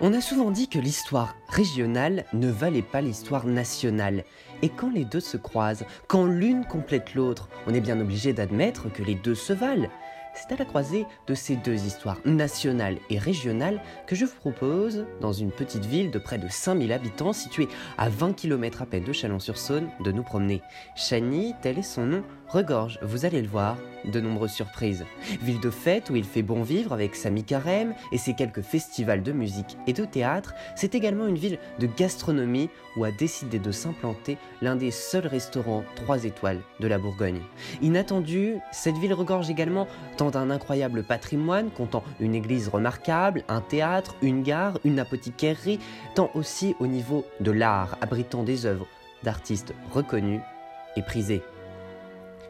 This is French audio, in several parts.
On a souvent dit que l'histoire régionale ne valait pas l'histoire nationale. Et quand les deux se croisent, quand l'une complète l'autre, on est bien obligé d'admettre que les deux se valent. C'est à la croisée de ces deux histoires, nationales et régionales, que je vous propose, dans une petite ville de près de 5000 habitants située à 20 km à peine de Chalon-sur-Saône, de nous promener. Chagny, tel est son nom, regorge, vous allez le voir, de nombreuses surprises. Ville de fête où il fait bon vivre avec Sami Carême et ses quelques festivals de musique et de théâtre, c'est également une ville de gastronomie où a décidé de s'implanter l'un des seuls restaurants 3 étoiles de la Bourgogne. Inattendu, cette ville regorge également tant d'un incroyable patrimoine comptant une église remarquable, un théâtre, une gare, une apothicairerie, tant aussi au niveau de l'art abritant des œuvres d'artistes reconnus et prisés.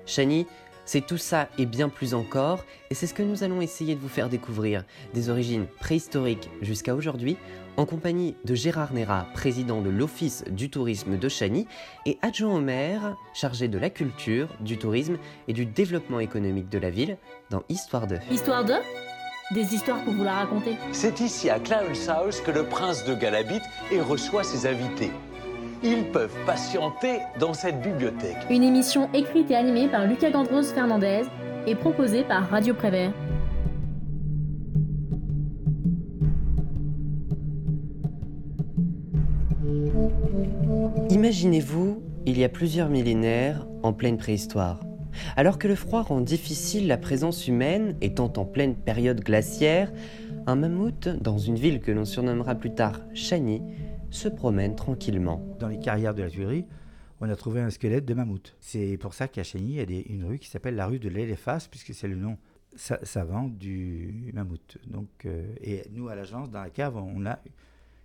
Chani, c'est tout ça et bien plus encore, et c'est ce que nous allons essayer de vous faire découvrir, des origines préhistoriques jusqu'à aujourd'hui, en compagnie de Gérard Néra, président de l'Office du tourisme de Chani, et adjoint au maire, chargé de la culture, du tourisme et du développement économique de la ville, dans Histoire de. Histoire de? Des histoires pour vous la raconter? C'est ici à Clarence House que le prince de Galles habite et reçoit ses invités. Ils peuvent patienter dans cette bibliothèque. Une émission écrite et animée par Lucas Gandros Fernandez et proposée par Radio Prévert. Imaginez-vous, il y a plusieurs millénaires, en pleine préhistoire. Alors que le froid rend difficile la présence humaine, étant en pleine période glaciaire, un mammouth, dans une ville que l'on surnommera plus tard Chani, se promène tranquillement. Dans les carrières de la tuilerie, on a trouvé un squelette de mammouth. C'est pour ça qu'à Chagny, il y a une rue qui s'appelle la rue de l'Éléphas, puisque c'est le nom sa- savant du mammouth. Donc, euh, et nous, à l'agence, dans la cave, on a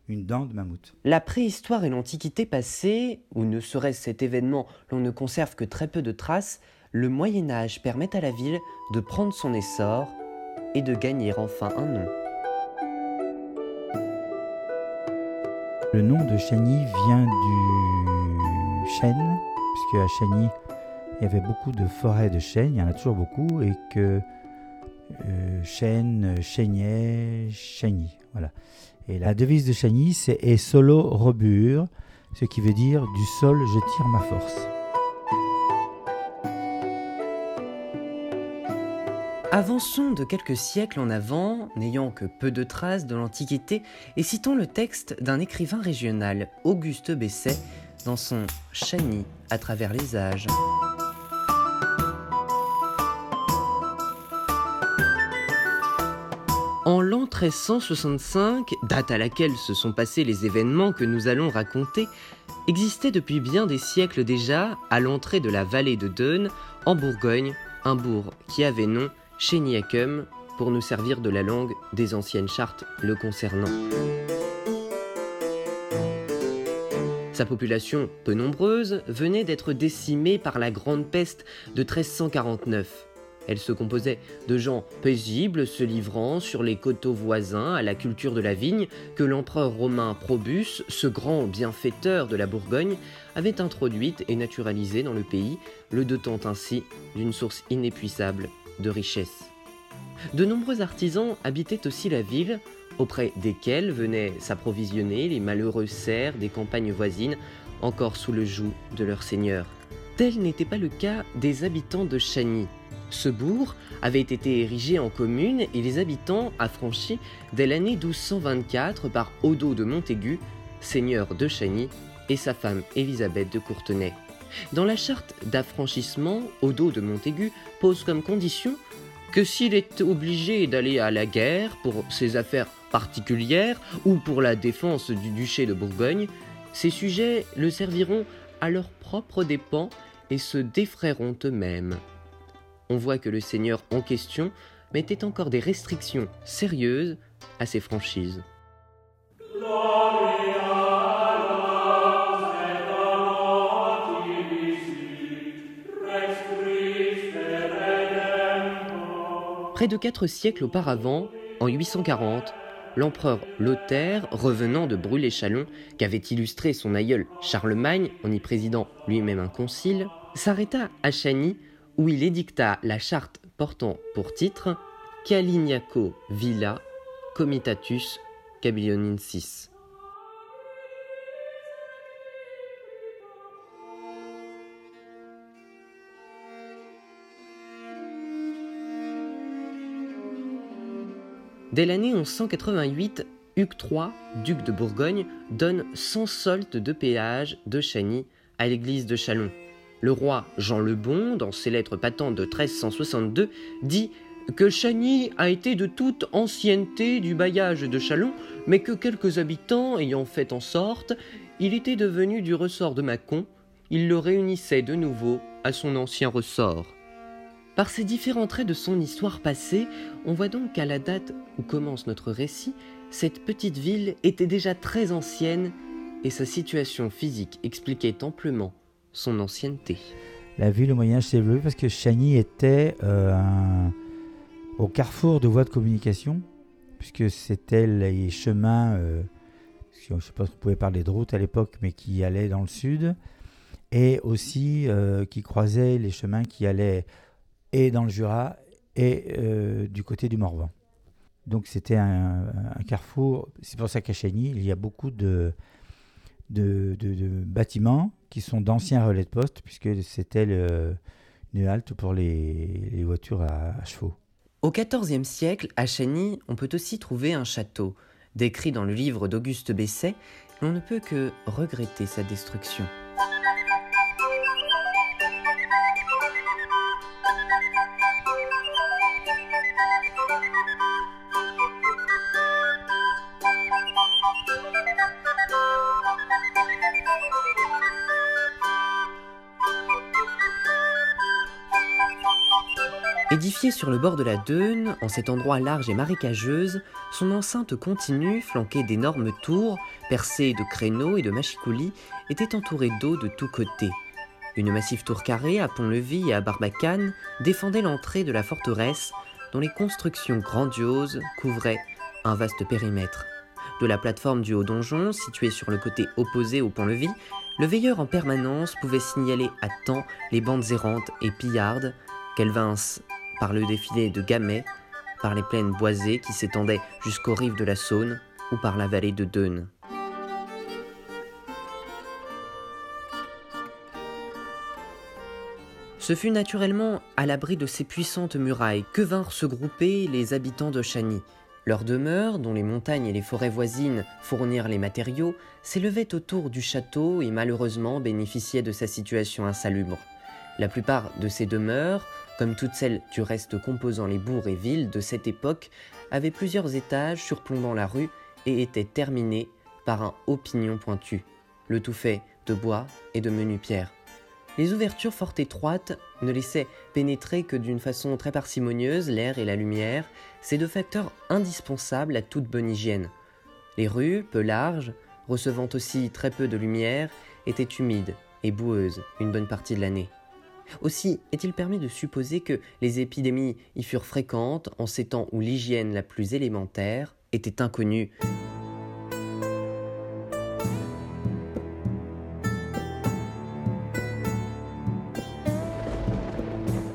une dent de mammouth. La préhistoire et l'Antiquité passée, où ne serait-ce cet événement, l'on ne conserve que très peu de traces, le Moyen Âge permet à la ville de prendre son essor et de gagner enfin un nom. Le nom de Chagny vient du chêne, puisque à Chagny, il y avait beaucoup de forêts de chênes, il y en a toujours beaucoup, et que euh, chêne, chênier, Chagny. Voilà. Et la devise de Chagny, c'est solo robur, ce qui veut dire du sol je tire ma force. Avançons de quelques siècles en avant, n'ayant que peu de traces de l'Antiquité, et citons le texte d'un écrivain régional, Auguste Besset, dans son Chani à travers les âges. En l'an 1365, date à laquelle se sont passés les événements que nous allons raconter, existait depuis bien des siècles déjà, à l'entrée de la vallée de Deûne, en Bourgogne, un bourg qui avait nom Chéniacum, pour nous servir de la langue des anciennes chartes le concernant. Sa population, peu nombreuse, venait d'être décimée par la grande peste de 1349. Elle se composait de gens paisibles se livrant sur les coteaux voisins à la culture de la vigne que l'empereur romain Probus, ce grand bienfaiteur de la Bourgogne, avait introduite et naturalisée dans le pays, le dotant ainsi d'une source inépuisable de richesse. De nombreux artisans habitaient aussi la ville, auprès desquels venaient s'approvisionner les malheureux serfs des campagnes voisines, encore sous le joug de leur seigneur. Tel n'était pas le cas des habitants de Chagny. Ce bourg avait été érigé en commune et les habitants affranchis dès l'année 1224 par Odo de Montaigu, seigneur de Chagny, et sa femme Élisabeth de Courtenay. Dans la charte d'affranchissement, Odo de Montaigu pose comme condition que s'il est obligé d'aller à la guerre pour ses affaires particulières ou pour la défense du duché de Bourgogne, ses sujets le serviront à leurs propres dépens et se défraieront eux-mêmes. On voit que le seigneur en question mettait encore des restrictions sérieuses à ses franchises. Près de quatre siècles auparavant, en 840, l'empereur Lothaire, revenant de Brûlé-Chalon, qu'avait illustré son aïeul Charlemagne en y présidant lui-même un concile, s'arrêta à Chagny où il édicta la charte portant pour titre Calignaco Villa Comitatus Kabylinensis. Dès l'année 1188, Hugues III, duc de Bourgogne, donne 100 soldes de péage de Chagny à l'église de Chalon. Le roi Jean le Bon, dans ses lettres patentes de 1362, dit que Chagny a été de toute ancienneté du bailliage de Chalon, mais que quelques habitants ayant fait en sorte, il était devenu du ressort de Mâcon, il le réunissait de nouveau à son ancien ressort. Par ces différents traits de son histoire passée, on voit donc qu'à la date où commence notre récit, cette petite ville était déjà très ancienne et sa situation physique expliquait amplement son ancienneté. La ville au Moyen-Âge s'est évoluée parce que Chagny était euh, au carrefour de voies de communication, puisque c'était les chemins, euh, je ne sais pas si on pouvait parler de route à l'époque, mais qui allaient dans le sud, et aussi euh, qui croisaient les chemins qui allaient et dans le Jura et euh, du côté du Morvan. Donc c'était un, carrefour. C'est pour ça qu'à Chagny, il y a beaucoup de, de, bâtiments qui sont d'anciens relais de poste, puisque c'était une halte pour les, voitures à, chevaux. Au XIVe siècle, à Chagny, on peut aussi trouver un château. Décrit dans le livre d'Auguste Besset, l'on ne peut que regretter sa destruction. Édifiée sur le bord de la Deûne, en cet endroit large et marécageuse, son enceinte continue, flanquée d'énormes tours, percées de créneaux et de machicoulis, était entourée d'eau de tous côtés. Une massive tour carrée à pont-levis et à barbacane défendait l'entrée de la forteresse, dont les constructions grandioses couvraient un vaste périmètre. De la plateforme du haut donjon, située sur le côté opposé au pont-levis, le veilleur en permanence pouvait signaler à temps les bandes errantes et pillardes qu'elles vinssent par le défilé de Gamay, par les plaines boisées qui s'étendaient jusqu'aux rives de la Saône ou par la vallée de Deûne. Ce fut naturellement à l'abri de ces puissantes murailles que vinrent se grouper les habitants de Chagny. Leur demeure, dont les montagnes et les forêts voisines fournirent les matériaux, s'élevait autour du château et malheureusement bénéficiait de sa situation insalubre. La plupart de ces demeures, comme toutes celles du reste composant les bourgs et villes de cette époque, avaient plusieurs étages surplombant la rue et étaient terminées par un haut pignon pointu, le tout fait de bois et de menues pierres. Les ouvertures fort étroites ne laissaient pénétrer que d'une façon très parcimonieuse l'air et la lumière, ces deux facteurs indispensables à toute bonne hygiène. Les rues, peu larges, recevant aussi très peu de lumière, étaient humides et boueuses une bonne partie de l'année. Aussi est-il permis de supposer que les épidémies y furent fréquentes en ces temps où l'hygiène la plus élémentaire était inconnue.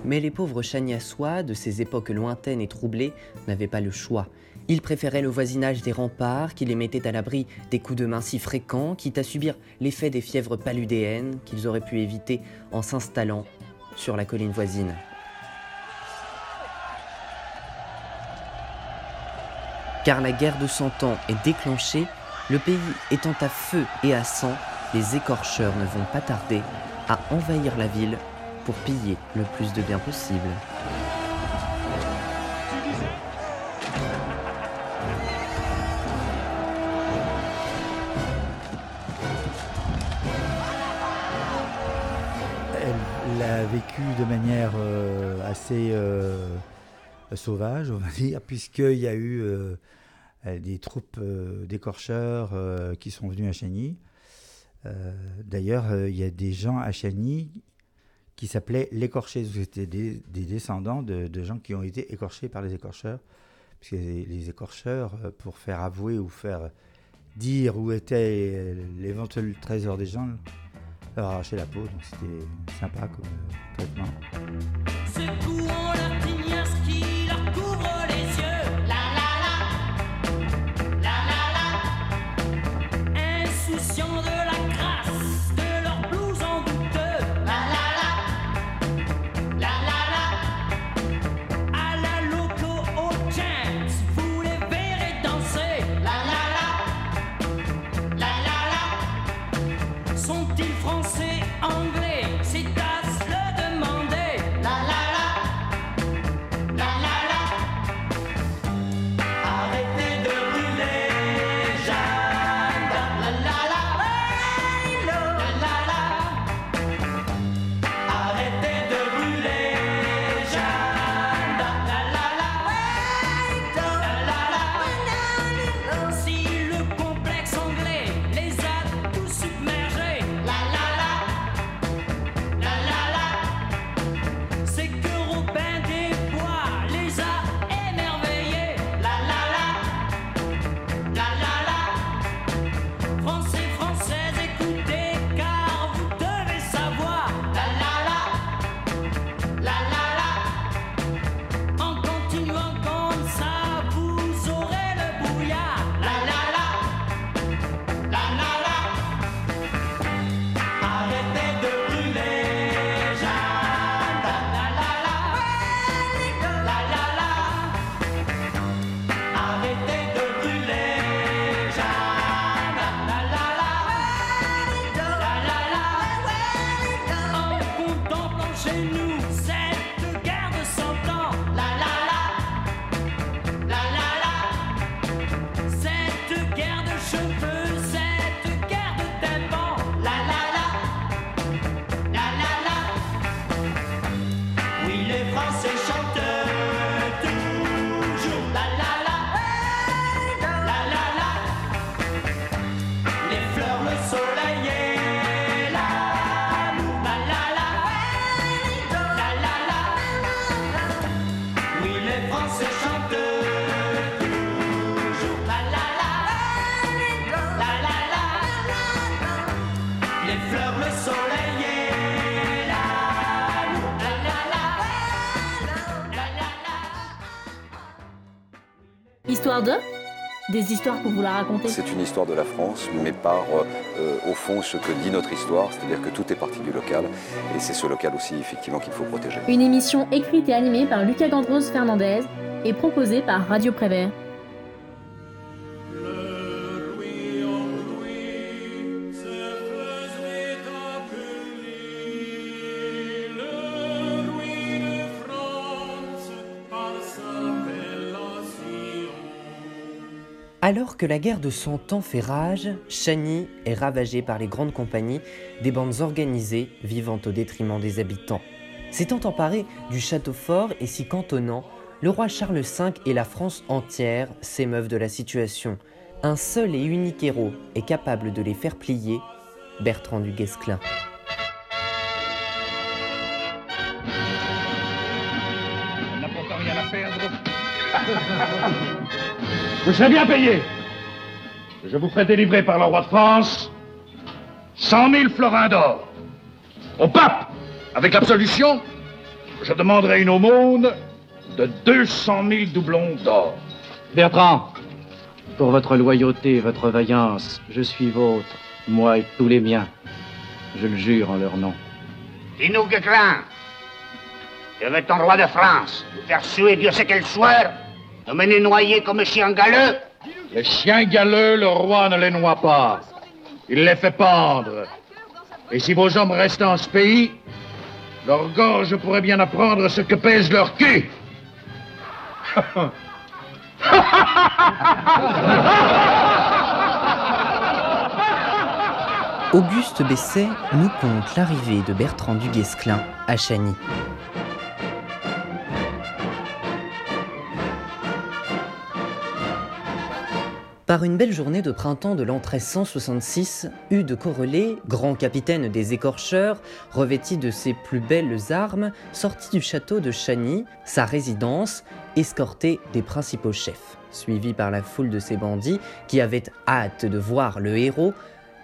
Mais les pauvres chagnassois de ces époques lointaines et troublées n'avaient pas le choix. Ils préféraient le voisinage des remparts qui les mettait à l'abri des coups de main si fréquents, quitte à subir l'effet des fièvres paludéennes qu'ils auraient pu éviter en s'installant sur la colline voisine. Car la guerre de Cent Ans est déclenchée, le pays étant à feu et à sang, les écorcheurs ne vont pas tarder à envahir la ville pour piller le plus de biens possible. Vécu de manière euh, assez euh, sauvage, on va dire, puisqu'il y a eu euh, des troupes d'écorcheurs qui sont venus à Chagny. D'ailleurs, il y a des gens à Chagny qui s'appelaient l'écorché. C'était des, des descendants de, gens qui ont été écorchés par les écorcheurs. Puisque les, écorcheurs, pour faire avouer ou faire dire où était l'éventuel trésor des gens, leur arrachaient la peau. Donc c'était sympa comme euh, traitement. Je Vous la. C'est une histoire de la France, mais par, euh, au fond, ce que dit notre histoire, c'est-à-dire que tout est parti du local, et c'est ce local aussi, effectivement, qu'il faut protéger. Une émission écrite et animée par Lucas Gandros Fernandez et proposée par Radio Prévert. Alors que la guerre de Cent Ans fait rage, Chagny est ravagée par les grandes compagnies, des bandes organisées vivant au détriment des habitants. S'étant emparé du château fort et s'y cantonnant, le roi Charles V et la France entière s'émeuvent de la situation. Un seul et unique héros est capable de les faire plier, Bertrand du Guesclin. Vous serez bien payé. Je vous ferai délivrer par le roi de France 100 000 florins d'or. Au pape, avec l'absolution, je demanderai une aumône de 200 000 doublons d'or. Bertrand, pour votre loyauté et votre vaillance, je suis vôtre, moi et tous les miens. Je le jure en leur nom. Dis-nous, Guéclin, je veux ton roi de France, nous faire suer Dieu sait quel soir, mener noyer comme chien galeux. Les chiens galeux, le roi ne les noie pas. Il les fait pendre. Et si vos hommes restent en ce pays, leur gorge pourrait bien apprendre ce que pèse leur cul. Auguste Besset nous conte l'arrivée de Bertrand du Guesclin à Chagny. Par une belle journée de printemps de l'an 1366, Hugh de Correlé, grand capitaine des écorcheurs, revêti de ses plus belles armes, sortit du château de Chagny, sa résidence, escorté des principaux chefs. Suivi par la foule de ses bandits, qui avaient hâte de voir le héros,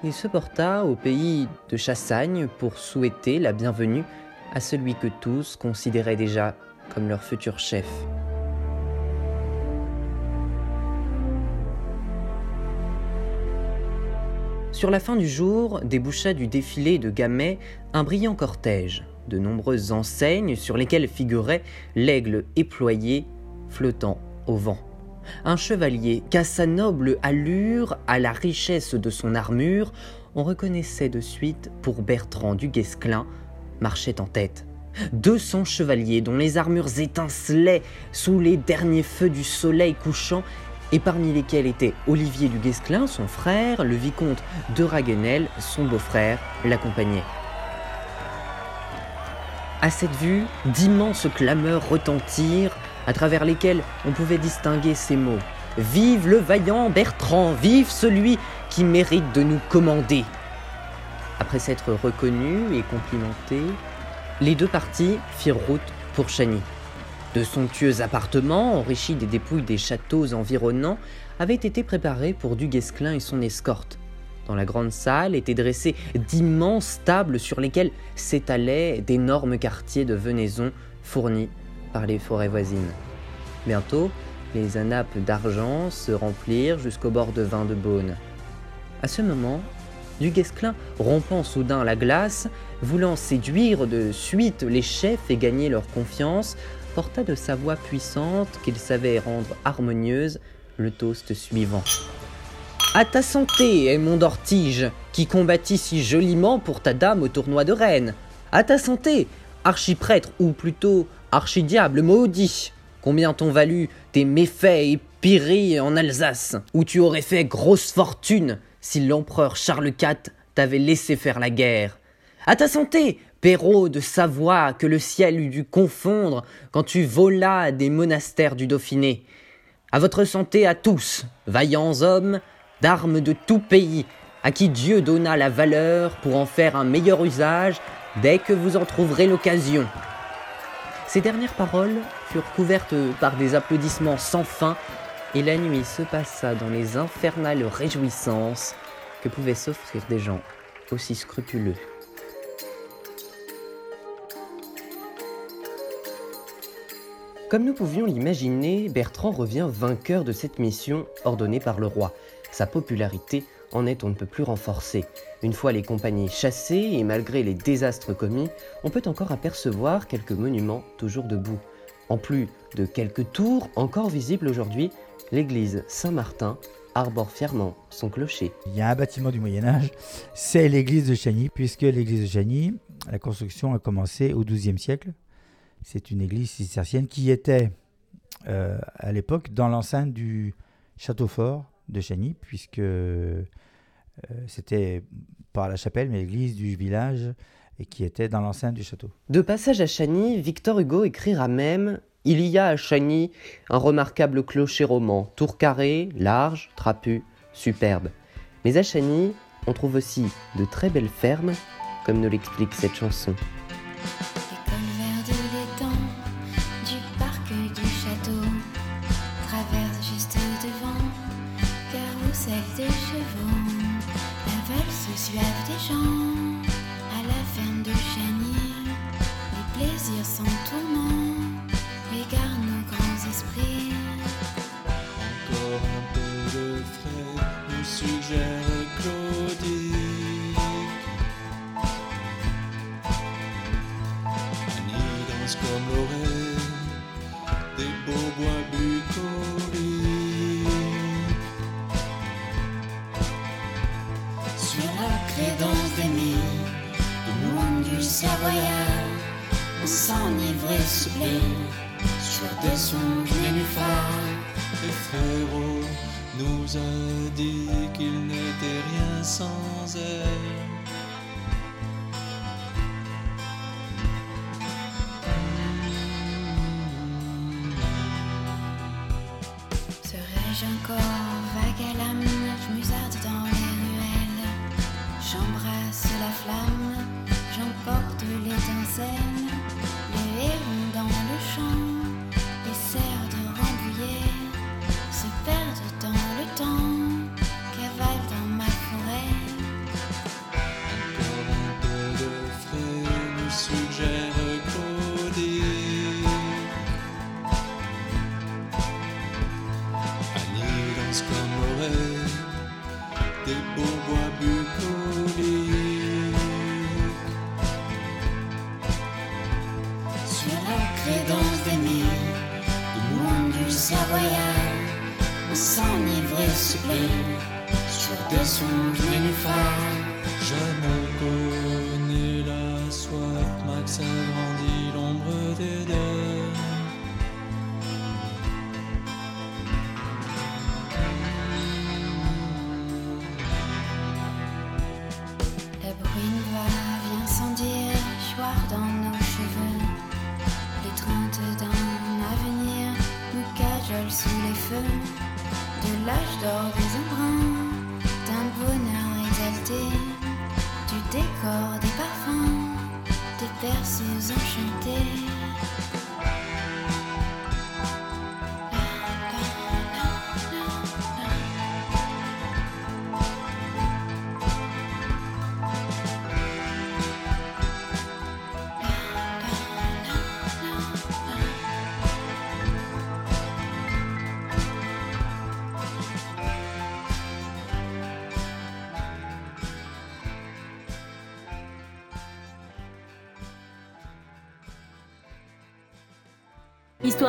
il se porta au pays de Chassagne pour souhaiter la bienvenue à celui que tous considéraient déjà comme leur futur chef. Sur la fin du jour, déboucha du défilé de Gamay un brillant cortège, de nombreuses enseignes sur lesquelles figurait l'aigle éployé flottant au vent. Un chevalier qu'à sa noble allure, à la richesse de son armure, on reconnaissait de suite pour Bertrand du Guesclin, marchait en tête. 200 chevaliers dont les armures étincelaient sous les derniers feux du soleil couchant et parmi lesquels étaient Olivier du Guesclin, son frère, le vicomte de Raguenel, son beau-frère, l'accompagnait. À cette vue, d'immenses clameurs retentirent, à travers lesquelles on pouvait distinguer ces mots. Vive le vaillant Bertrand, vive celui qui mérite de nous commander. Après s'être reconnus et complimentés, les deux parties firent route pour Chagny. De somptueux appartements, enrichis des dépouilles des châteaux environnants, avaient été préparés pour du Guesclin et son escorte. Dans la grande salle étaient dressées d'immenses tables sur lesquelles s'étalaient d'énormes quartiers de venaison fournis par les forêts voisines. Bientôt, les anapes d'argent se remplirent jusqu'au bord de vin de Beaune. À ce moment, du Guesclin, rompant soudain la glace, voulant séduire de suite les chefs et gagner leur confiance, porta de sa voix puissante qu'il savait rendre harmonieuse le toast suivant. À ta santé, Aymon d'Ortige, qui combattit si joliment pour ta dame au tournoi de Rennes. À ta santé, archiprêtre, ou plutôt archidiable maudit. Combien t'ont valu tes méfaits et Spiry en Alsace, où tu aurais fait grosse fortune si l'empereur Charles IV t'avait laissé faire la guerre. À ta santé, Perrault de Savoie, que le ciel eût dû confondre quand tu volas des monastères du Dauphiné. À votre santé à tous, vaillants hommes, d'armes de tout pays, à qui Dieu donna la valeur pour en faire un meilleur usage dès que vous en trouverez l'occasion. Ces dernières paroles furent couvertes par des applaudissements sans fin, et la nuit se passa dans les infernales réjouissances que pouvaient s'offrir des gens aussi scrupuleux. Comme nous pouvions l'imaginer, Bertrand revient vainqueur de cette mission ordonnée par le roi. Sa popularité en est on ne peut plus renforcée. Une fois les compagnies chassées et malgré les désastres commis, on peut encore apercevoir quelques monuments toujours debout. En plus de quelques tours encore visibles aujourd'hui, l'église Saint-Martin arbore fièrement son clocher. Il y a un bâtiment du Moyen Âge, c'est l'église de Chagny, puisque l'église de Chagny, la construction a commencé au XIIe siècle. C'est une église cistercienne qui était euh, à l'époque dans l'enceinte du château fort de Chagny, puisque euh, c'était pas la chapelle, mais l'église du village, et qui était dans l'enceinte du château. De passage à Chagny, Victor Hugo écrira même Il y a à Chagny un remarquable clocher roman, tour carré, large, trapu, superbe. Mais à Chagny, on trouve aussi de très belles fermes, comme nous l'explique cette chanson. Savoyard, on s'enivre et soufflé, sur des songes nénuphars. Et frérot nous a dit qu'il n'était rien sans elle.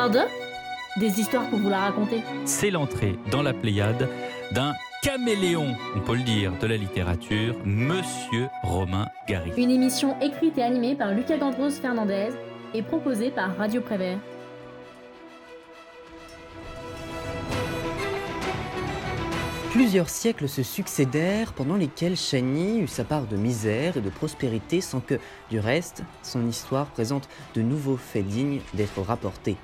Histoire de? Des histoires pour vous la raconter. C'est l'entrée dans la Pléiade d'un caméléon, on peut le dire, de la littérature, Monsieur Romain Gary. Une émission écrite et animée par Lucas Gandros Fernandez et proposée par Radio Prévert. Plusieurs siècles se succédèrent pendant lesquels Chagny eut sa part de misère et de prospérité sans que, du reste, son histoire présente de nouveaux faits dignes d'être rapportés.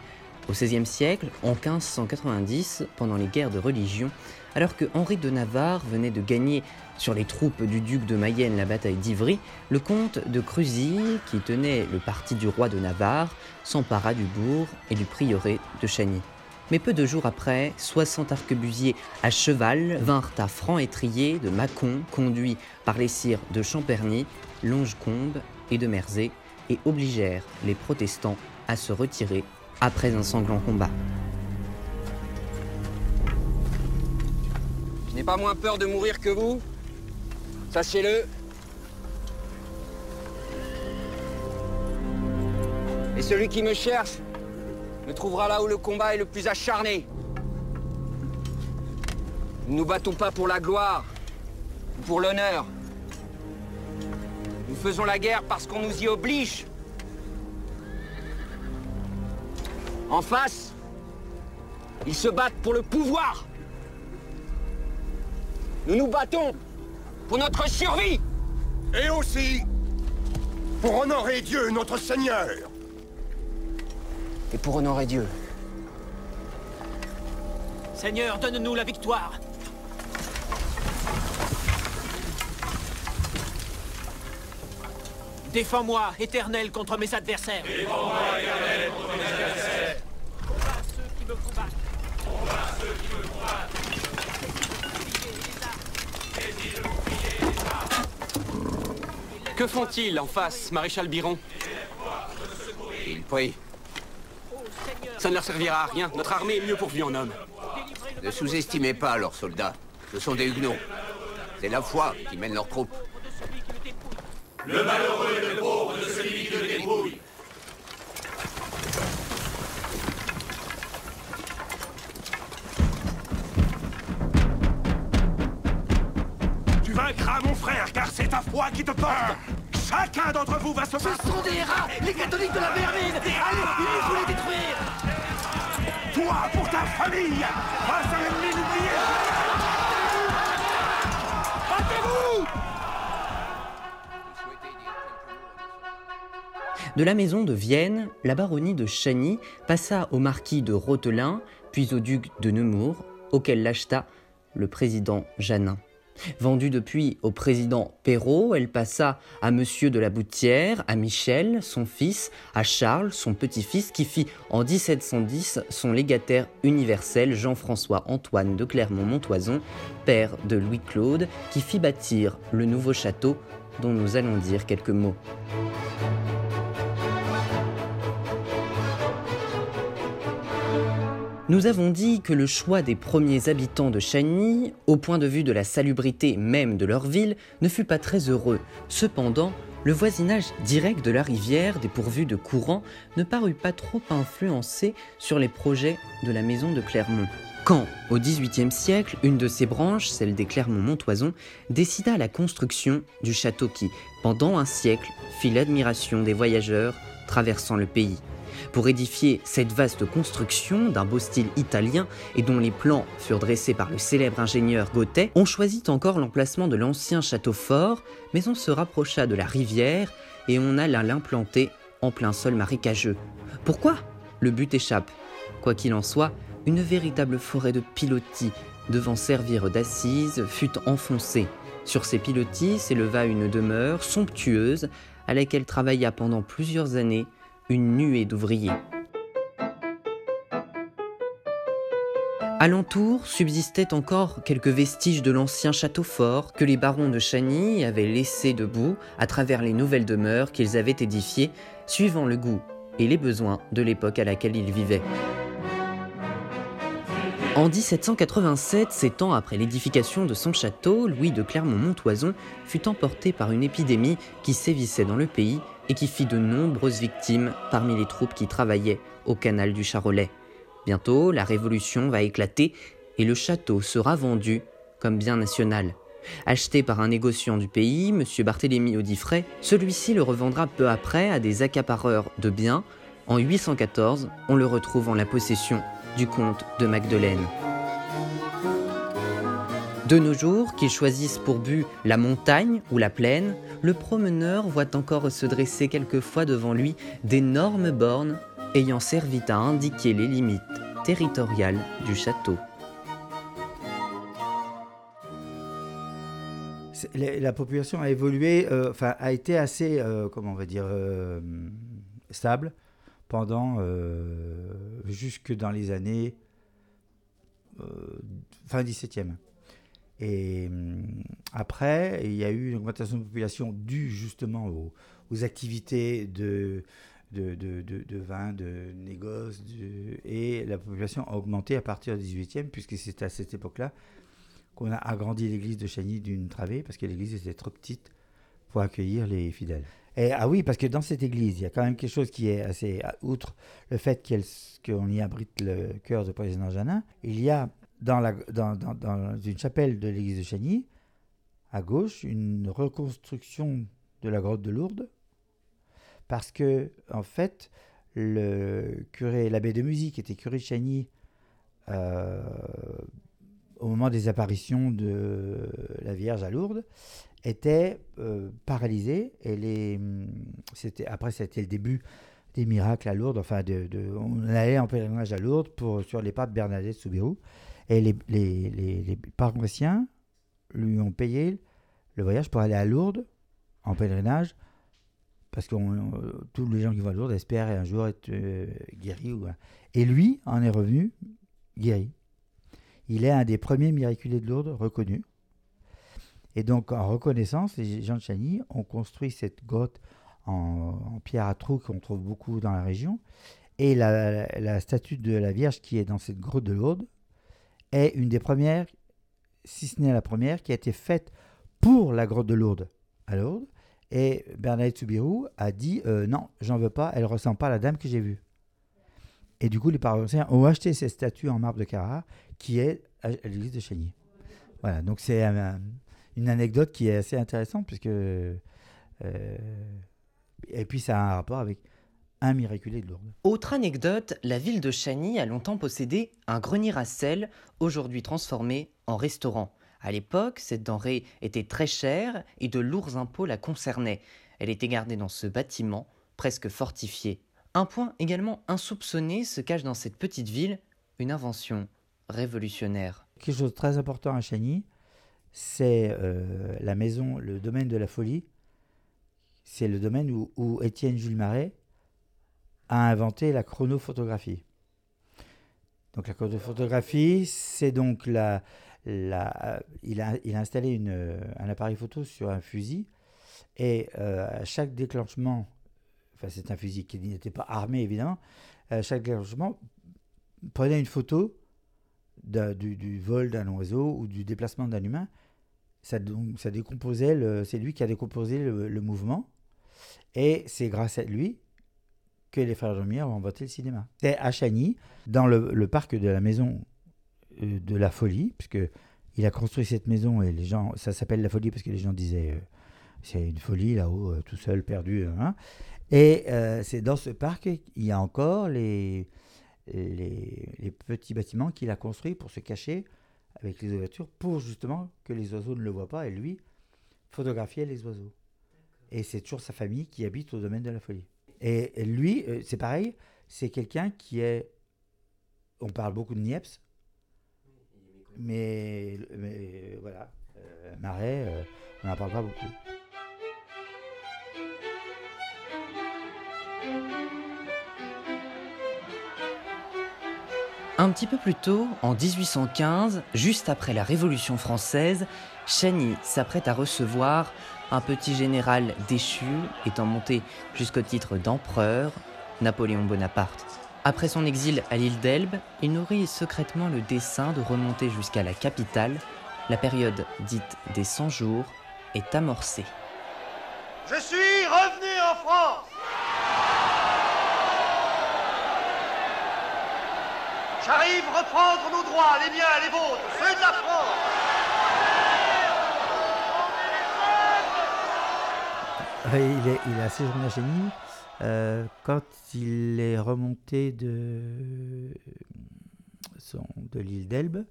Au XVIe siècle, en 1590, pendant les guerres de religion, alors que Henri de Navarre venait de gagner sur les troupes du duc de Mayenne la bataille d'Ivry, le comte de Cruzy, qui tenait le parti du roi de Navarre, s'empara du bourg et du prieuré de Chagny. Mais peu de jours après, 60 arquebusiers à cheval vinrent à Franc-Étrier de Mâcon, conduits par les sires de Champerny, Longecombe et de Merzay, et obligèrent les protestants à se retirer après un sanglant combat. Je n'ai pas moins peur de mourir que vous. Sachez-le. Et celui qui me cherche me trouvera là où le combat est le plus acharné. Nous ne nous battons pas pour la gloire ou pour l'honneur. Nous faisons la guerre parce qu'on nous y oblige. En face, ils se battent pour le pouvoir. Nous nous battons pour notre survie. Et aussi pour honorer Dieu, notre Seigneur. Et pour honorer Dieu. Seigneur, donne-nous la victoire. Défends-moi, éternel, contre mes adversaires. Défends-moi, éternel, contre mes adversaires. Combat ceux qui me combattent. Combat ceux qui me combattent. Que font-ils en face, maréchal Biron? Ils prient. Ça ne leur servira à rien. Notre armée est mieux pourvue en hommes. Ne sous-estimez pas leurs soldats. Ce sont des huguenots. C'est la foi qui mène leurs troupes. Le malheureux Chacun d'entre vous va se battre. Ce sont des rats, les catholiques de la vermine. Allez, il faut les détruire. Toi pour ta famille, face à l'ennemi n'oubliez Battez-vous De la maison de Vienne, la baronnie de Chagny passa au marquis de Rotelin, puis au duc de Nemours, auquel l'acheta le président Jeannin. Vendue depuis au président Perrault, elle passa à Monsieur de la Boutière, à Michel, son fils, à Charles, son petit-fils, qui fit en 1710 son légataire universel Jean-François Antoine de Clermont-Montoison, père de Louis-Claude, qui fit bâtir le nouveau château dont nous allons dire quelques mots. Nous avons dit que le choix des premiers habitants de Chagny, au point de vue de la salubrité même de leur ville, ne fut pas très heureux. Cependant, le voisinage direct de la rivière, dépourvu de courant, ne parut pas trop influencé sur les projets de la maison de Clermont. Quand, au XVIIIe siècle, une de ses branches, celle des Clermont-Montoison, décida la construction du château qui, pendant un siècle, fit l'admiration des voyageurs traversant le pays. Pour édifier cette vaste construction d'un beau style italien et dont les plans furent dressés par le célèbre ingénieur Gautet, on choisit encore l'emplacement de l'ancien château fort, mais on se rapprocha de la rivière et on alla l'implanter en plein sol marécageux. Pourquoi? Le but échappe. Quoi qu'il en soit, une véritable forêt de pilotis devant servir d'assises fut enfoncée. Sur ces pilotis s'éleva une demeure somptueuse à laquelle travailla pendant plusieurs années une nuée d'ouvriers. Alentour subsistaient encore quelques vestiges de l'ancien château fort que les barons de Chagny avaient laissé debout à travers les nouvelles demeures qu'ils avaient édifiées, suivant le goût et les besoins de l'époque à laquelle ils vivaient. En 1787, sept ans après l'édification de son château, Louis de Clermont-Montoison fut emporté par une épidémie qui sévissait dans le pays et qui fit de nombreuses victimes parmi les troupes qui travaillaient au canal du Charolais. Bientôt, la révolution va éclater et le château sera vendu comme bien national. Acheté par un négociant du pays, M. Barthélemy Audifray, celui-ci le revendra peu après à des accapareurs de biens. En 814, on le retrouve en la possession du comte de Magdeleine. De nos jours, qu'il choisisse pour but la montagne ou la plaine, le promeneur voit encore se dresser quelquefois devant lui d'énormes bornes ayant servi à indiquer les limites territoriales du château. La, la population a évolué, euh, enfin a été assez, euh, on va dire, euh, stable pendant jusque dans les années fin 17e. Et hum, après, il y a eu une augmentation de population due justement aux, activités de, de, de, de- de vin, de négoce, de- et la population a augmenté à partir du 18e, puisque c'est à cette époque-là qu'on a agrandi l'église de Chagny d'une travée, parce que l'église était trop petite pour accueillir les fidèles. Ah oui, parce que dans cette église, il y a quand même quelque chose qui est assez... Outre le fait qu'on y abrite le cœur du président Janin, il y a dans, une chapelle de l'église de Chagny, à gauche, une reconstruction de la grotte de Lourdes, parce que, en fait, le curé, l'abbé de musique, était curé de Chagny, euh, au moment des apparitions de la Vierge à Lourdes, était euh, paralysé. Et les, après, c'était le début des miracles à Lourdes. Enfin, on allait en pèlerinage à Lourdes pour, sur les pas de Bernadette Soubirous. Et les, les, les, paroissiens lui ont payé le voyage pour aller à Lourdes en pèlerinage. Parce que euh, tous les gens qui vont à Lourdes espèrent un jour être euh, guéris. Et lui en est revenu guéri. Il est un des premiers miraculés de Lourdes reconnus. Et donc, en reconnaissance, les gens de Chagny ont construit cette grotte en, pierre à trous qu'on trouve beaucoup dans la région. Et la statue de la Vierge qui est dans cette grotte de Lourdes est une des premières, si ce n'est la première, qui a été faite pour la grotte de Lourdes à Lourdes. Et Bernadette Soubirous a dit euh, non, j'en veux pas, elle ressemble pas à la dame que j'ai vue. Et du coup, les paroissiens ont acheté cette statue en marbre de Carrare qui est à l'église de Chagny. Voilà, donc c'est un- une anecdote qui est assez intéressante puisque. euh, et puis ça a un rapport avec un miraculé de Lourdes. Autre anecdote, la ville de Chagny a longtemps possédé un grenier à sel, aujourd'hui transformé en restaurant. À l'époque, cette denrée était très chère et de lourds impôts la concernaient. Elle était gardée dans ce bâtiment, presque fortifié. Un point également insoupçonné se cache dans cette petite ville, une invention révolutionnaire. Quelque chose de très important à Chagny, c'est euh, la maison, le domaine de la folie. C'est le domaine où, où Étienne Jules Marais a inventé la chronophotographie. Donc la chronophotographie, c'est donc la, la, il, a, installé une, euh, un appareil photo sur un fusil et euh, à chaque déclenchement, enfin c'est un fusil qui n'était pas armé évidemment, à chaque déclenchement prenait une photo du, vol d'un oiseau ou du déplacement d'un humain. Ça, donc, ça décomposait, c'est lui qui a décomposé le mouvement. Et c'est grâce à lui que les frères Lumière ont inventé le cinéma. C'est à Chagny, dans le, parc de la maison euh, de la folie, puisque il a construit cette maison et les gens, ça s'appelle la folie parce que les gens disaient euh, c'est une folie là-haut, euh, tout seul, perdu. hein. Et euh, c'est dans ce parc il y a encore les, les, les petits bâtiments qu'il a construits pour se cacher avec les ouvertures, pour justement que les oiseaux ne le voient pas, et lui photographiait les oiseaux. Et c'est toujours sa famille qui habite au domaine de la folie. Et, lui, euh, c'est pareil, c'est quelqu'un qui est... On parle beaucoup de Niepce, mais, mais voilà, euh, Marais, euh, on n'en parle pas beaucoup. Un petit peu plus tôt, en 1815, juste après la Révolution française, Chagny s'apprête à recevoir un petit général déchu, étant monté jusqu'au titre d'empereur, Napoléon Bonaparte. Après son exil à l'île d'Elbe, il nourrit secrètement le dessein de remonter jusqu'à la capitale. La période dite des 100 jours est amorcée. Je suis revenu en France. J'arrive reprendre nos droits, les miens, les vôtres, ceux de la France. Il, est, il a séjourné à Chagny. Euh, quand il est remonté de, de l'île d'Elbe,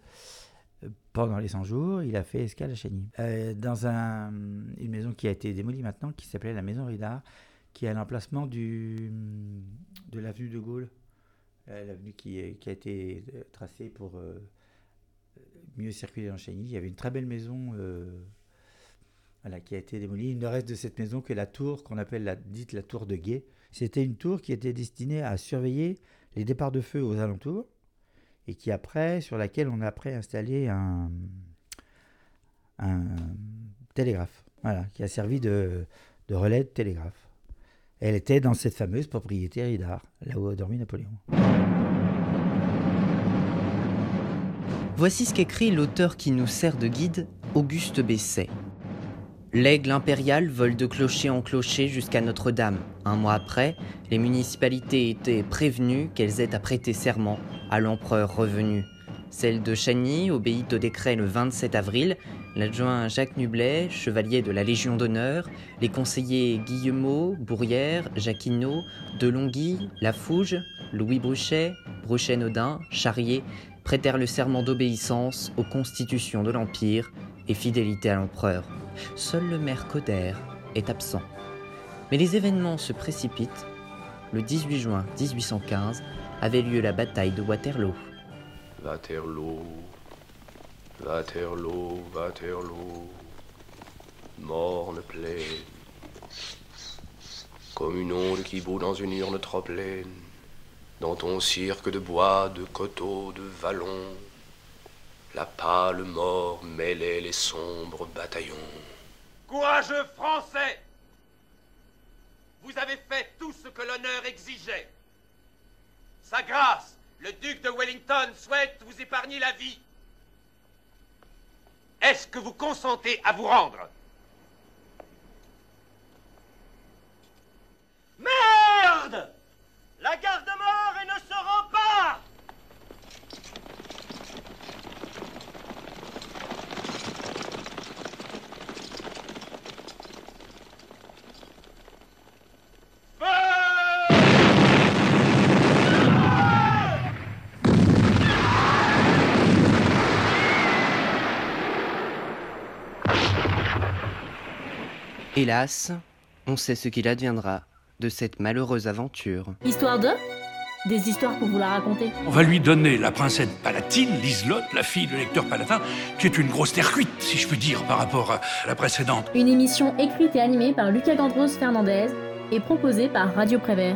euh, pendant les 100 jours, il a fait escale à Chagny. Euh, dans un- une maison qui a été démolie maintenant, qui s'appelait la Maison Ridard, qui est à l'emplacement de l'avenue de Gaulle, euh, l'avenue qui, est- a été tracée pour mieux circuler dans Chagny. Il y avait une très belle maison qui a été démolie. Il ne reste de cette maison que la tour qu'on appelle la, dite la tour de guet. C'était une tour qui était destinée à surveiller les départs de feu aux alentours et qui après, sur laquelle on a après installé un, un télégraphe, voilà, qui a servi de, de relais de télégraphe. Elle était dans cette fameuse propriété Ridard, là où a dormi Napoléon. Voici ce qu'écrit l'auteur qui nous sert de guide, Auguste Besset. L'aigle impérial vole de clocher en clocher jusqu'à Notre-Dame. Un mois après, les municipalités étaient prévenues qu'elles aient à prêter serment à l'empereur revenu. Celle de Chagny obéit au décret le 27 avril. L'adjoint Jacques Nublet, chevalier de la Légion d'honneur, les conseillers Guillemot, Bourrière, Jacquinot, Delonghi, Lafouge, Louis Bruchet, Bruchet-Naudin, Charrier prêtèrent le serment d'obéissance aux constitutions de l'Empire et fidélité à l'empereur. Seul le maire Coder est absent. Mais les événements se précipitent. Le 18 juin 1815 avait lieu la bataille de Waterloo. Waterloo, Waterloo, Waterloo, morne plaine, comme une onde qui bout dans une urne trop pleine, dans ton cirque de bois, de coteaux, de vallons, la pâle mort mêlait les sombres bataillons. Courageux Français Vous avez fait tout ce que l'honneur exigeait. Sa grâce, le duc de Wellington, souhaite vous épargner la vie. Est-ce que vous consentez à vous rendre Merde La garde mort et ne se rend pas Hélas, on sait ce qu'il adviendra de cette malheureuse aventure. Histoire de? Des histoires pour vous la raconter. On va lui donner la princesse palatine, Liselotte, la fille de lecteur palatin, qui est une grosse terre cuite, si je puis dire, par rapport à la précédente. Une émission écrite et animée par Lucas Gandros Fernandez et proposée par Radio Prévert.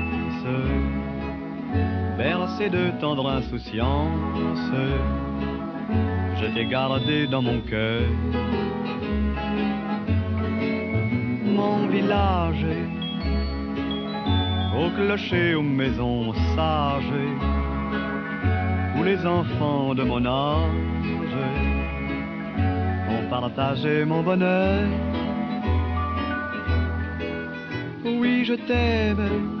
bercé de tendre insouciance, je t'ai gardé dans mon cœur. Mon village, au clocher, aux maisons sages, où les enfants de mon âge ont partagé mon bonheur. Oui, je t'aime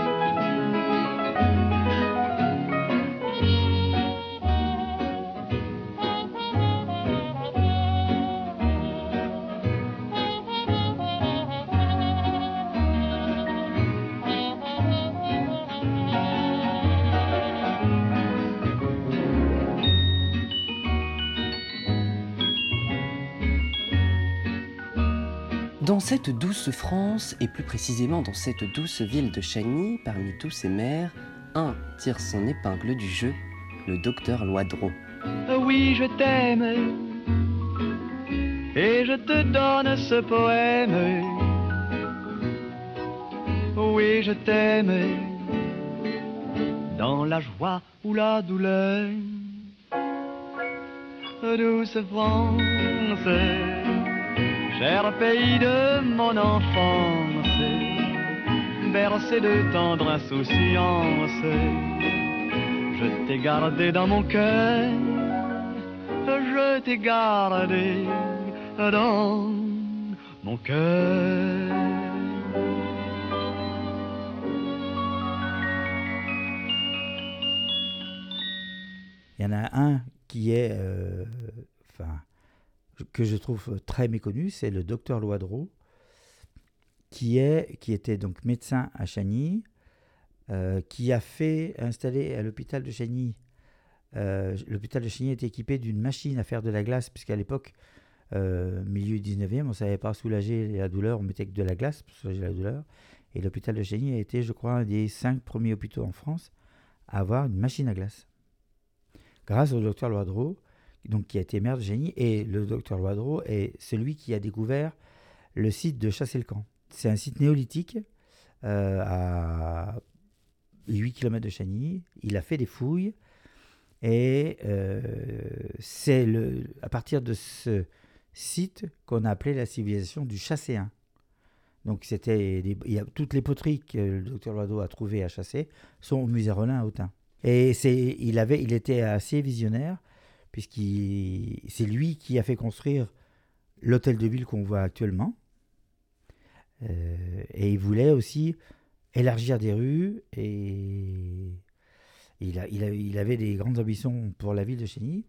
Dans cette douce France, et plus précisément dans cette douce ville de Chagny, parmi tous ces maires, un tire son épingle du jeu, le docteur Loidreau. Oui, je t'aime. Et je te donne ce poème. Oui, je t'aime. Dans la joie ou la douleur. Douce France, cher pays de mon enfance, bercé de tendre insouciance, je t'ai gardé dans mon cœur, je t'ai gardé dans mon cœur. Il y en a un qui est, euh, enfin, que je trouve très méconnu, c'est le docteur Loidreau, qui, est, qui était donc médecin à Chagny, euh, qui a fait installer à l'hôpital de Chagny. euh, l'hôpital de Chagny était équipé d'une machine à faire de la glace, puisqu'à l'époque, euh, milieu 19e, on ne savait pas soulager la douleur, on mettait que de la glace pour soulager la douleur. Et l'hôpital de Chagny a été, je crois, un des cinq premiers hôpitaux en France à avoir une machine à glace. Grâce au docteur Loidreau, donc, qui a été maire de Chagny, et le docteur Loidreau est celui qui a découvert le site de Chassé-le-Camp. C'est un site néolithique euh, à 8 km de Chagny. Il a fait des fouilles et euh, c'est à partir de ce site qu'on a appelé la civilisation du Chasséen. Donc c'était toutes les poteries que le docteur Loiseau a trouvées à chasser sont au musée Rollin à Autun. Et il, avait, il était assez visionnaire, puisqu'il c'est lui qui a fait construire l'hôtel de ville qu'on voit actuellement. Euh, et il voulait aussi élargir des rues et il, a, a- il avait des grandes ambitions pour la ville de Chény,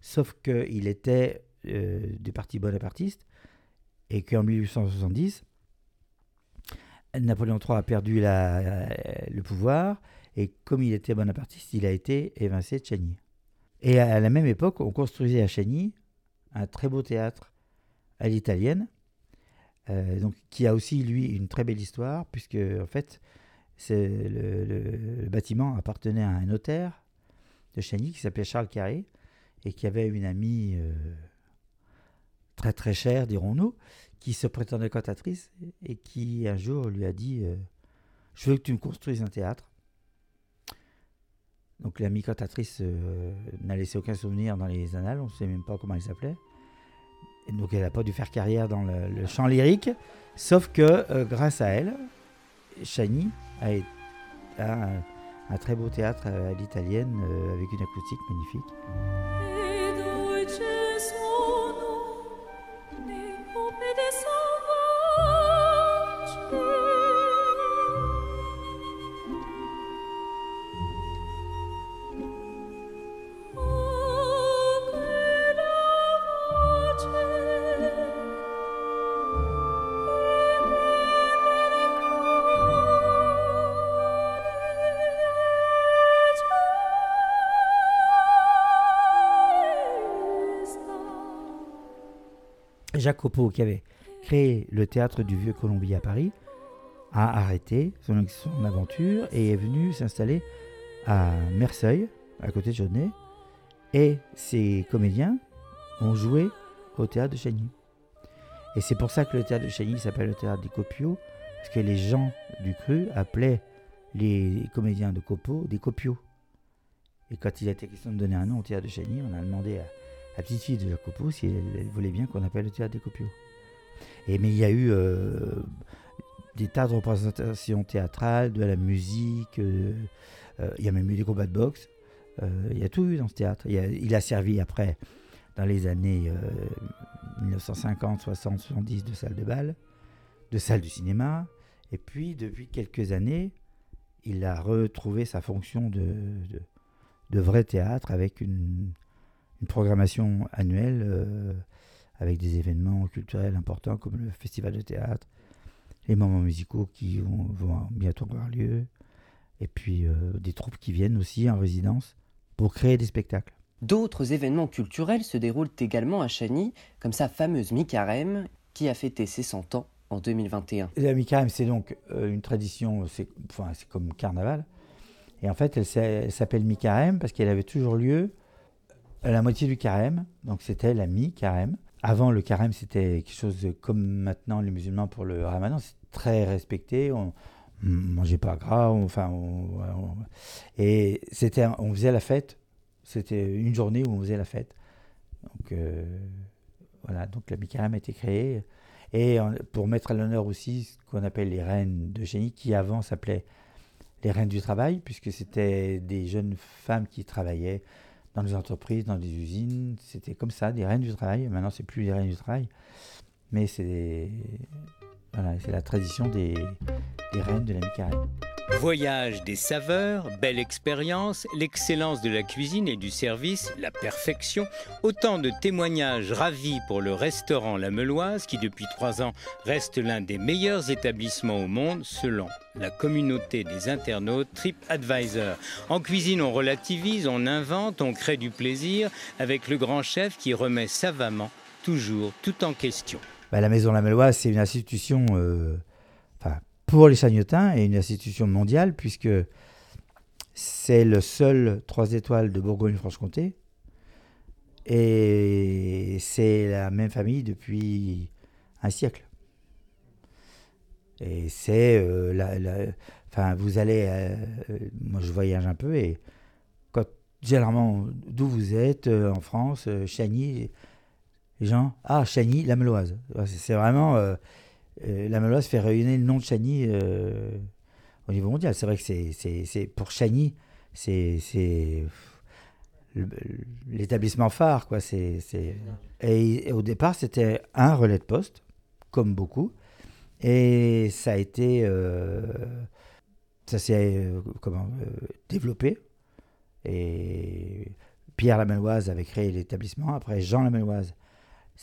sauf qu'il était euh, du parti bonapartiste et qu'en 1870, Napoléon III a perdu le pouvoir et comme il était bonapartiste, il a été évincé de Chagny. Et à la même époque, on construisait à Chagny un très beau théâtre à l'italienne, euh, qui a aussi lui une très belle histoire puisque en fait, c'est le bâtiment appartenait à un notaire de Chagny qui s'appelait Charles Carré et qui avait une amie euh, très très chère, dirons-nous, qui se prétendait cantatrice et qui un jour lui a dit euh, Je veux que tu me construises un théâtre. Donc l'amie cantatrice euh, n'a laissé aucun souvenir dans les annales, on ne sait même pas comment elle s'appelait. Donc elle n'a pas dû faire carrière dans le, chant lyrique, sauf que euh, grâce à elle, Chagny a, un, très beau théâtre à l'italienne euh, avec une acoustique magnifique. Copeau, qui avait créé le théâtre du Vieux Colombier à Paris, a arrêté son, aventure et est venu s'installer à Merceuil, à côté de Jaudenay, et ses comédiens ont joué au théâtre de Chagny. Et c'est pour ça que le théâtre de Chagny s'appelle le théâtre des Copiaux, parce que les gens du cru appelaient les comédiens de Copeau des Copiaux. Et quand il été question de donner un nom au théâtre de Chagny, on a demandé à la petite fille de Copeau si elle, voulait bien qu'on appelle le théâtre des Copiaux. Et, mais il y a eu euh, des tas de représentations théâtrales, de la musique, euh, euh, il y a même eu des combats de boxe. Il y a tout eu dans ce théâtre. Il, a- servi après, dans les années euh, 1950, 60, 70, de salles de bal, de salles du cinéma. Et puis, depuis quelques années, il a retrouvé sa fonction de, de vrai théâtre avec une, une programmation annuelle euh, avec des événements culturels importants comme le festival de théâtre, les moments musicaux qui vont, vont bientôt avoir lieu, et puis euh, des troupes qui viennent aussi en résidence pour créer des spectacles. D'autres événements culturels se déroulent également à Chagny, comme sa fameuse mi-carême qui a fêté ses 100 ans en 2021. La mi-carême, c'est donc euh, une tradition, c'est enfin, comme carnaval. Et en fait, elle, s'appelle mi-carême parce qu'elle avait toujours lieu la moitié du carême. Donc c'était la mi-carême. Avant, le carême, c'était quelque chose comme maintenant les musulmans pour le ramadan. C'est très respecté. On mangeait pas gras. on- enfin, on- et c'était, on faisait la fête. C'était une journée où on faisait la fête. Donc euh, voilà, donc la mi-carême a été créée. Et pour mettre à l'honneur aussi ce qu'on appelle les reines de génie, qui avant s'appelaient les reines du travail, puisque c'était des jeunes femmes qui travaillaient dans des entreprises, dans des usines. C'était comme ça, des reines du travail. Maintenant, c'est plus les reines du travail, mais c'est des- voilà, la tradition des, des reines de la mi-carême. Voyage des saveurs, belle expérience, l'excellence de la cuisine et du service, la perfection, autant de témoignages ravis pour le restaurant La Meloise qui depuis trois ans reste l'un des meilleurs établissements au monde selon la communauté des internautes TripAdvisor. En cuisine, on relativise, on invente, on crée du plaisir avec le grand chef qui remet savamment toujours tout en question. Bah, la Maison Lamelloise, c'est une institution euh, pour les Chagnotins et une institution mondiale, puisque c'est le seul 3 étoiles de Bourgogne-Franche-Comté. Et c'est la même famille depuis un siècle. Et c'est. euh, la, la- enfin, vous allez. euh, euh, moi, je voyage un peu et quand, généralement, d'où vous êtes, en France, Chagny, les gens, ah, Chagny, la Meloise. C'est vraiment. Euh, la Meloise fait rayonner le nom de Chagny euh, au niveau mondial. C'est vrai que c'est- pour Chagny, c'est l'établissement phare. Quoi. Et, au départ, c'était un relais de poste, comme beaucoup. Et ça a été. euh, ça s'est développé. Et Pierre Lamelloise avait créé l'établissement. Après, Jean Lamelloise,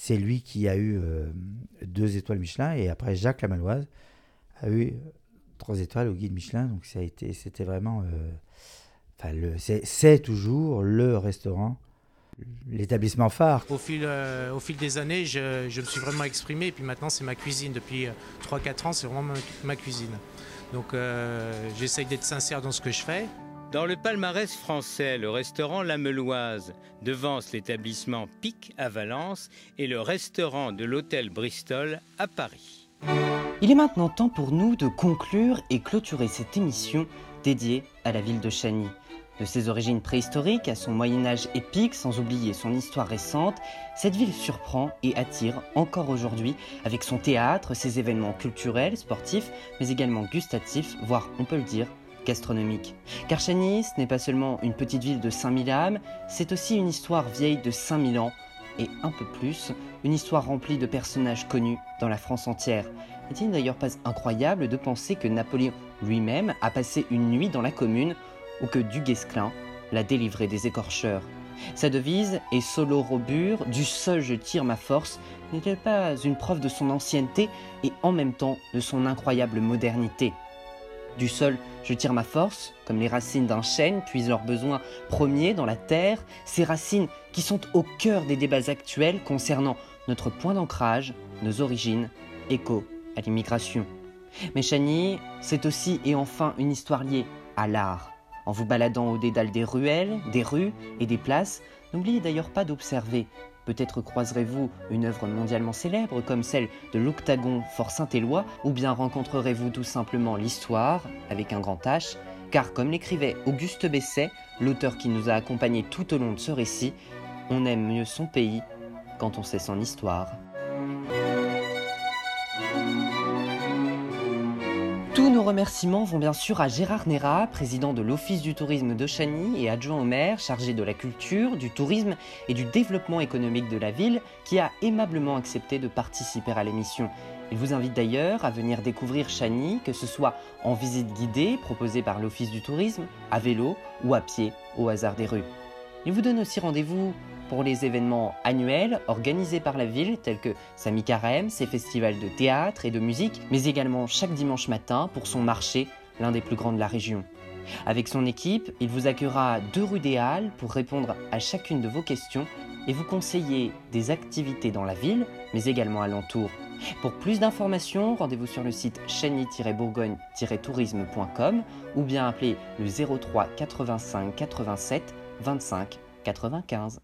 c'est lui qui a eu euh, deux étoiles Michelin. Et après, Jacques Lamelloise a eu trois étoiles au guide Michelin. Donc, ça a été, c'était vraiment. euh, enfin, c'est, toujours le restaurant, l'établissement phare. Au fil, euh, au fil des années, je, je me suis vraiment exprimé et puis maintenant c'est ma cuisine. Depuis euh, 3-4 ans, c'est vraiment ma, ma cuisine. Donc j'essaye d'être sincère dans ce que je fais. Dans le palmarès français, le restaurant La Meloise devance l'établissement Pic à Valence et le restaurant de l'hôtel Bristol à Paris. Il est maintenant temps pour nous de conclure et clôturer cette émission dédiée à la ville de Chagny. De ses origines préhistoriques à son Moyen Âge épique, sans oublier son histoire récente, cette ville surprend et attire encore aujourd'hui avec son théâtre, ses événements culturels, sportifs, mais également gustatifs, voire, on peut le dire, Car Chagny, ce n'est pas seulement une petite ville de 5000 âmes, c'est aussi une histoire vieille de 5000 ans, et un peu plus, une histoire remplie de personnages connus dans la France entière. N'est-il d'ailleurs pas incroyable de penser que Napoléon lui-même a passé une nuit dans la commune ou que Du Guesclin l'a délivré des écorcheurs? Sa devise est solo robur, du sol je tire ma force, n'est-elle pas une preuve de son ancienneté et en même temps de son incroyable modernité? Du sol je tire ma force, comme les racines d'un chêne puisent leurs besoins premiers dans la terre, ces racines qui sont au cœur des débats actuels concernant notre point d'ancrage, nos origines, écho à l'immigration. Mais Chagny, c'est aussi et enfin une histoire liée à l'art. En vous baladant au dédale des ruelles, des rues et des places, n'oubliez d'ailleurs pas d'observer. Peut-être croiserez-vous une œuvre mondialement célèbre comme celle de l'Octagon Fort Saint-Éloi, ou bien rencontrerez-vous tout simplement l'histoire, avec un grand H, car comme l'écrivait Auguste Besset, l'auteur qui nous a accompagnés tout au long de ce récit, on aime mieux son pays quand on sait son histoire. Remerciements vont bien sûr à Gérard Néra, président de l'Office du tourisme de Chagny et adjoint au maire chargé de la culture, du tourisme et du développement économique de la ville, qui a aimablement accepté de participer à l'émission. Il vous invite d'ailleurs à venir découvrir Chagny, que ce soit en visite guidée proposée par l'Office du tourisme, à vélo ou à pied au hasard des rues. Il vous donne aussi rendez-vous pour les événements annuels organisés par la ville tels que sa mi-carême, ses festivals de théâtre et de musique, mais également chaque dimanche matin pour son marché, l'un des plus grands de la région. Avec son équipe, il vous accueillera deux rues des Halles pour répondre à chacune de vos questions et vous conseiller des activités dans la ville, mais également alentour. Pour plus d'informations, rendez-vous sur le site cheny-bourgogne-tourisme.com ou bien appelez le 03 85 87 25 95.